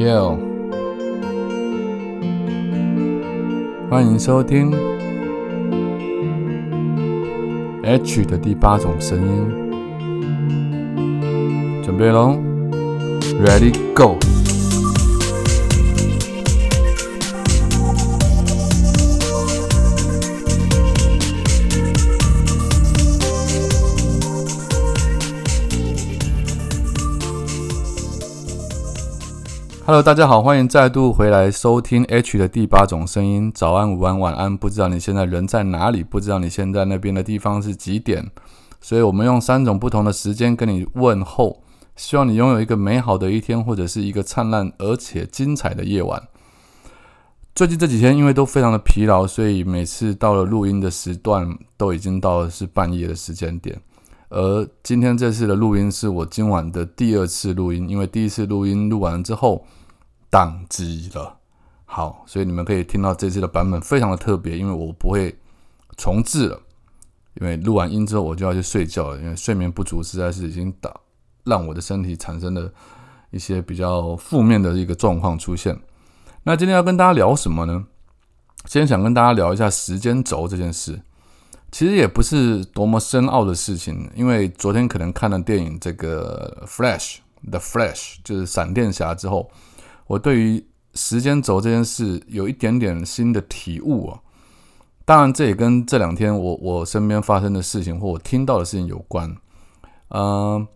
Yo，欢迎收听 H 的第八种声音，准备喽，Ready Go Hello，大家好，欢迎再度回来收听 H 的第八种声音。早安、午安、晚安，不知道你现在人在哪里？不知道你现在那边的地方是几点？所以我们用三种不同的时间跟你问候，希望你拥有一个美好的一天，或者是一个灿烂而且精彩的夜晚。最近这几天因为都非常的疲劳，所以每次到了录音的时段，都已经到了是半夜的时间点。而今天这次的录音是我今晚的第二次录音，因为第一次录音录完之后。宕机了，好，所以你们可以听到这次的版本非常的特别，因为我不会重置了，因为录完音之后我就要去睡觉了，因为睡眠不足实在是已经导让我的身体产生了一些比较负面的一个状况出现。那今天要跟大家聊什么呢？今天想跟大家聊一下时间轴这件事，其实也不是多么深奥的事情，因为昨天可能看了电影这个《Flash》The Flash，就是闪电侠之后。我对于时间轴这件事有一点点新的体悟啊，当然这也跟这两天我我身边发生的事情或我听到的事情有关。嗯，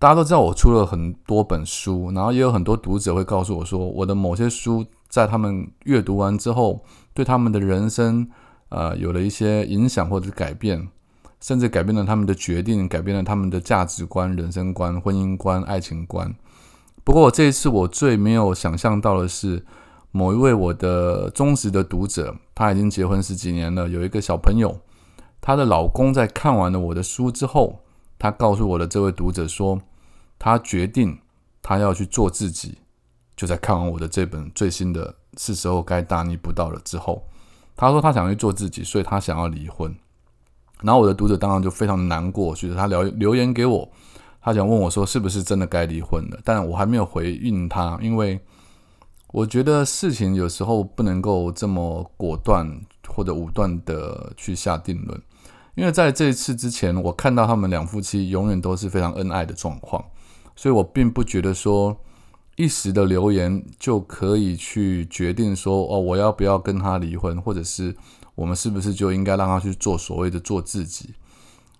大家都知道我出了很多本书，然后也有很多读者会告诉我说，我的某些书在他们阅读完之后，对他们的人生呃有了一些影响或者改变，甚至改变了他们的决定，改变了他们的价值观、人生观、婚姻观、爱情观。不过，这一次我最没有想象到的是，某一位我的忠实的读者，他已经结婚十几年了，有一个小朋友。她的老公在看完了我的书之后，他告诉我的这位读者说，他决定他要去做自己。就在看完我的这本最新的《是时候该大逆不道了》之后，他说他想去做自己，所以他想要离婚。然后我的读者当然就非常难过，所以他留留言给我。他想问我说：“是不是真的该离婚了？”但我还没有回应他，因为我觉得事情有时候不能够这么果断或者武断的去下定论。因为在这一次之前，我看到他们两夫妻永远都是非常恩爱的状况，所以我并不觉得说一时的留言就可以去决定说：“哦，我要不要跟他离婚，或者是我们是不是就应该让他去做所谓的做自己。”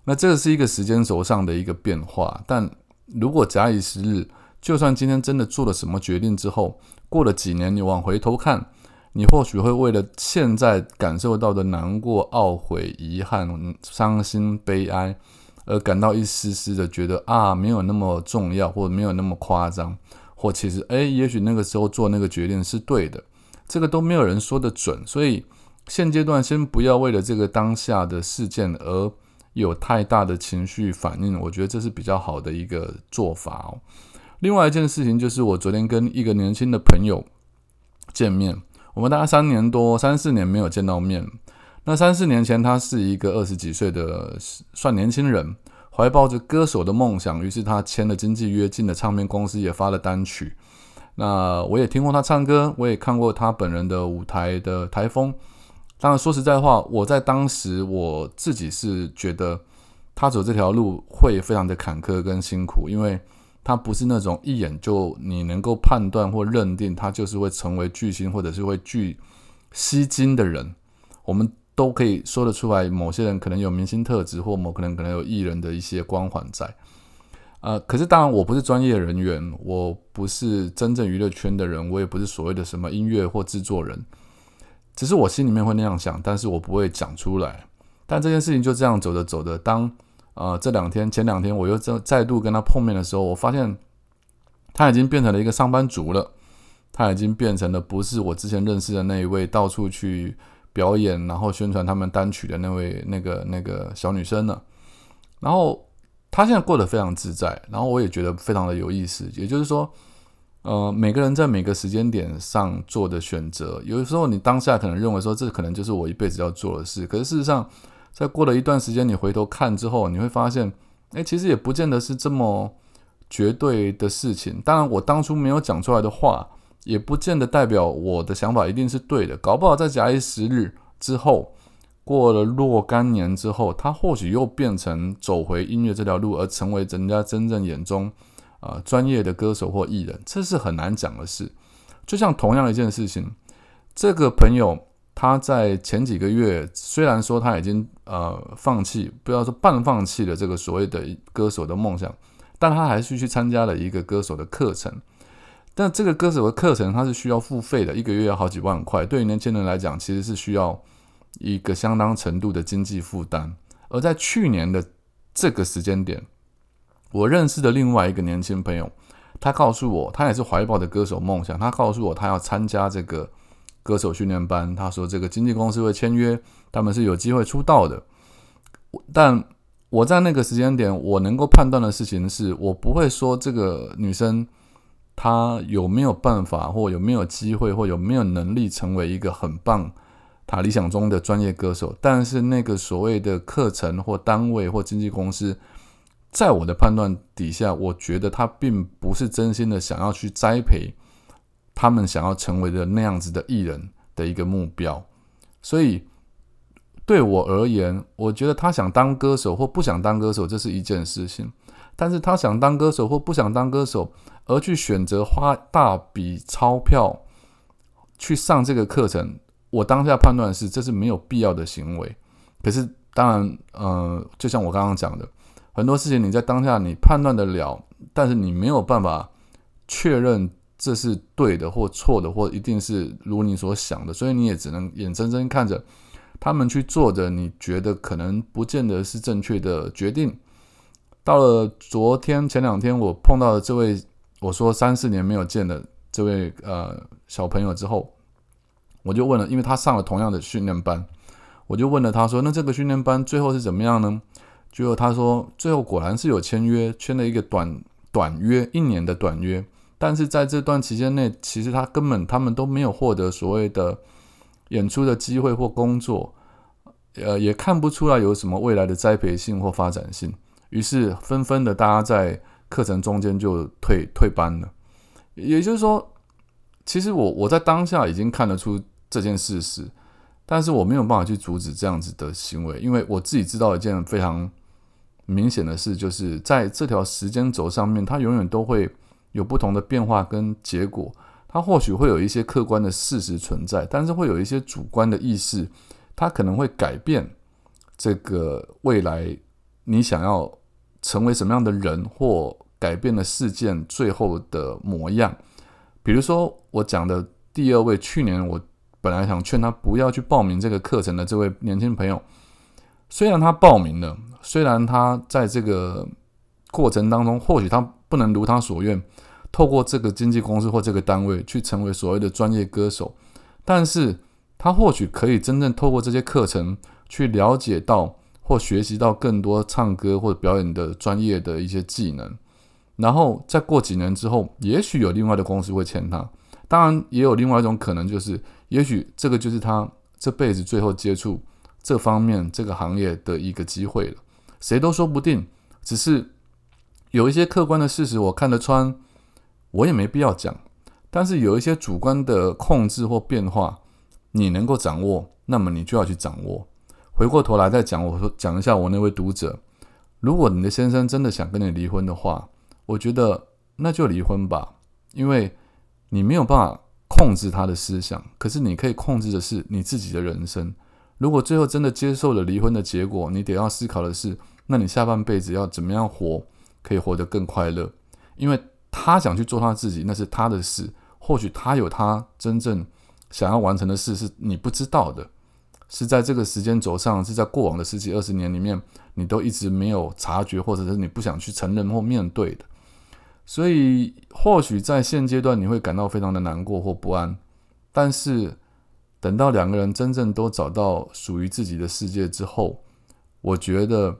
那这个是一个时间轴上的一个变化，但如果假以时日，就算今天真的做了什么决定之后，过了几年，你往回头看，你或许会为了现在感受到的难过、懊悔、遗憾、伤心、悲哀，而感到一丝丝的觉得啊，没有那么重要，或没有那么夸张，或其实诶，也许那个时候做那个决定是对的，这个都没有人说得准，所以现阶段先不要为了这个当下的事件而。有太大的情绪反应，我觉得这是比较好的一个做法哦。另外一件事情就是，我昨天跟一个年轻的朋友见面，我们大概三年多、三四年没有见到面。那三四年前，他是一个二十几岁的算年轻人，怀抱着歌手的梦想，于是他签了经纪约，进了唱片公司，也发了单曲。那我也听过他唱歌，我也看过他本人的舞台的台风。当然，说实在话，我在当时我自己是觉得他走这条路会非常的坎坷跟辛苦，因为他不是那种一眼就你能够判断或认定他就是会成为巨星或者是会巨吸金的人。我们都可以说得出来，某些人可能有明星特质，或某可能可能有艺人的一些光环在。呃，可是当然，我不是专业人员，我不是真正娱乐圈的人，我也不是所谓的什么音乐或制作人。只是我心里面会那样想，但是我不会讲出来。但这件事情就这样走着走着，当呃这两天前两天我又再再度跟他碰面的时候，我发现他已经变成了一个上班族了，他已经变成了不是我之前认识的那一位到处去表演然后宣传他们单曲的那位那个那个小女生了。然后他现在过得非常自在，然后我也觉得非常的有意思。也就是说。呃，每个人在每个时间点上做的选择，有的时候你当下可能认为说这可能就是我一辈子要做的事，可是事实上，在过了一段时间，你回头看之后，你会发现，哎，其实也不见得是这么绝对的事情。当然，我当初没有讲出来的话，也不见得代表我的想法一定是对的。搞不好在假以时日之后，过了若干年之后，他或许又变成走回音乐这条路，而成为人家真正眼中啊专业的歌手或艺人，这是很难讲的事。就像同样一件事情，这个朋友他在前几个月，虽然说他已经呃放弃，不要说半放弃了这个所谓的歌手的梦想，但他还是去参加了一个歌手的课程。但这个歌手的课程他是需要付费的，一个月要好几万块，对于年轻人来讲，其实是需要一个相当程度的经济负担。而在去年的这个时间点，我认识的另外一个年轻朋友。他告诉我，他也是怀抱的歌手梦想。他告诉我，他要参加这个歌手训练班。他说，这个经纪公司会签约，他们是有机会出道的。但我在那个时间点，我能够判断的事情是，我不会说这个女生她有没有办法，或有没有机会，或有没有能力成为一个很棒、她理想中的专业歌手。但是那个所谓的课程或单位或经纪公司。在我的判断底下，我觉得他并不是真心的想要去栽培他们想要成为的那样子的艺人的一个目标，所以对我而言，我觉得他想当歌手或不想当歌手，这是一件事情。但是他想当歌手或不想当歌手，而去选择花大笔钞票去上这个课程，我当下判断是这是没有必要的行为。可是当然，呃，就像我刚刚讲的。很多事情你在当下你判断得了，但是你没有办法确认这是对的或错的，或一定是如你所想的，所以你也只能眼睁睁看着他们去做着你觉得可能不见得是正确的决定。到了昨天前两天，我碰到了这位我说三四年没有见的这位呃小朋友之后，我就问了，因为他上了同样的训练班，我就问了他说：“那这个训练班最后是怎么样呢？”最后他说，最后果然是有签约，签了一个短短约，一年的短约。但是在这段期间内，其实他根本他们都没有获得所谓的演出的机会或工作，呃，也看不出来有什么未来的栽培性或发展性。于是纷纷的，大家在课程中间就退退班了。也就是说，其实我我在当下已经看得出这件事实，但是我没有办法去阻止这样子的行为，因为我自己知道一件非常。明显的是，就是在这条时间轴上面，它永远都会有不同的变化跟结果。它或许会有一些客观的事实存在，但是会有一些主观的意识，它可能会改变这个未来你想要成为什么样的人，或改变了事件最后的模样。比如说，我讲的第二位，去年我本来想劝他不要去报名这个课程的这位年轻朋友，虽然他报名了。虽然他在这个过程当中，或许他不能如他所愿，透过这个经纪公司或这个单位去成为所谓的专业歌手，但是他或许可以真正透过这些课程去了解到或学习到更多唱歌或者表演的专业的一些技能，然后再过几年之后，也许有另外的公司会签他。当然，也有另外一种可能，就是也许这个就是他这辈子最后接触这方面这个行业的一个机会了。谁都说不定，只是有一些客观的事实我看得穿，我也没必要讲。但是有一些主观的控制或变化，你能够掌握，那么你就要去掌握。回过头来再讲，我说讲一下我那位读者，如果你的先生真的想跟你离婚的话，我觉得那就离婚吧，因为你没有办法控制他的思想，可是你可以控制的是你自己的人生。如果最后真的接受了离婚的结果，你得要思考的是。那你下半辈子要怎么样活，可以活得更快乐？因为他想去做他自己，那是他的事。或许他有他真正想要完成的事，是你不知道的，是在这个时间轴上，是在过往的十几二十年里面，你都一直没有察觉，或者是你不想去承认或面对的。所以，或许在现阶段你会感到非常的难过或不安，但是等到两个人真正都找到属于自己的世界之后，我觉得。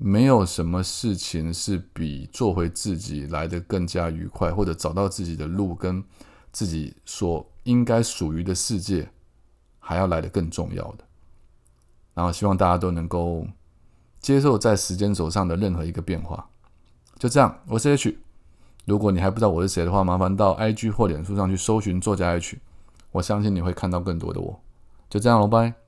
没有什么事情是比做回自己来的更加愉快，或者找到自己的路跟自己所应该属于的世界还要来的更重要的。然后希望大家都能够接受在时间轴上的任何一个变化。就这样，我是 H。如果你还不知道我是谁的话，麻烦到 IG 或脸书上去搜寻作家 H，我相信你会看到更多的我。就这样喽，拜。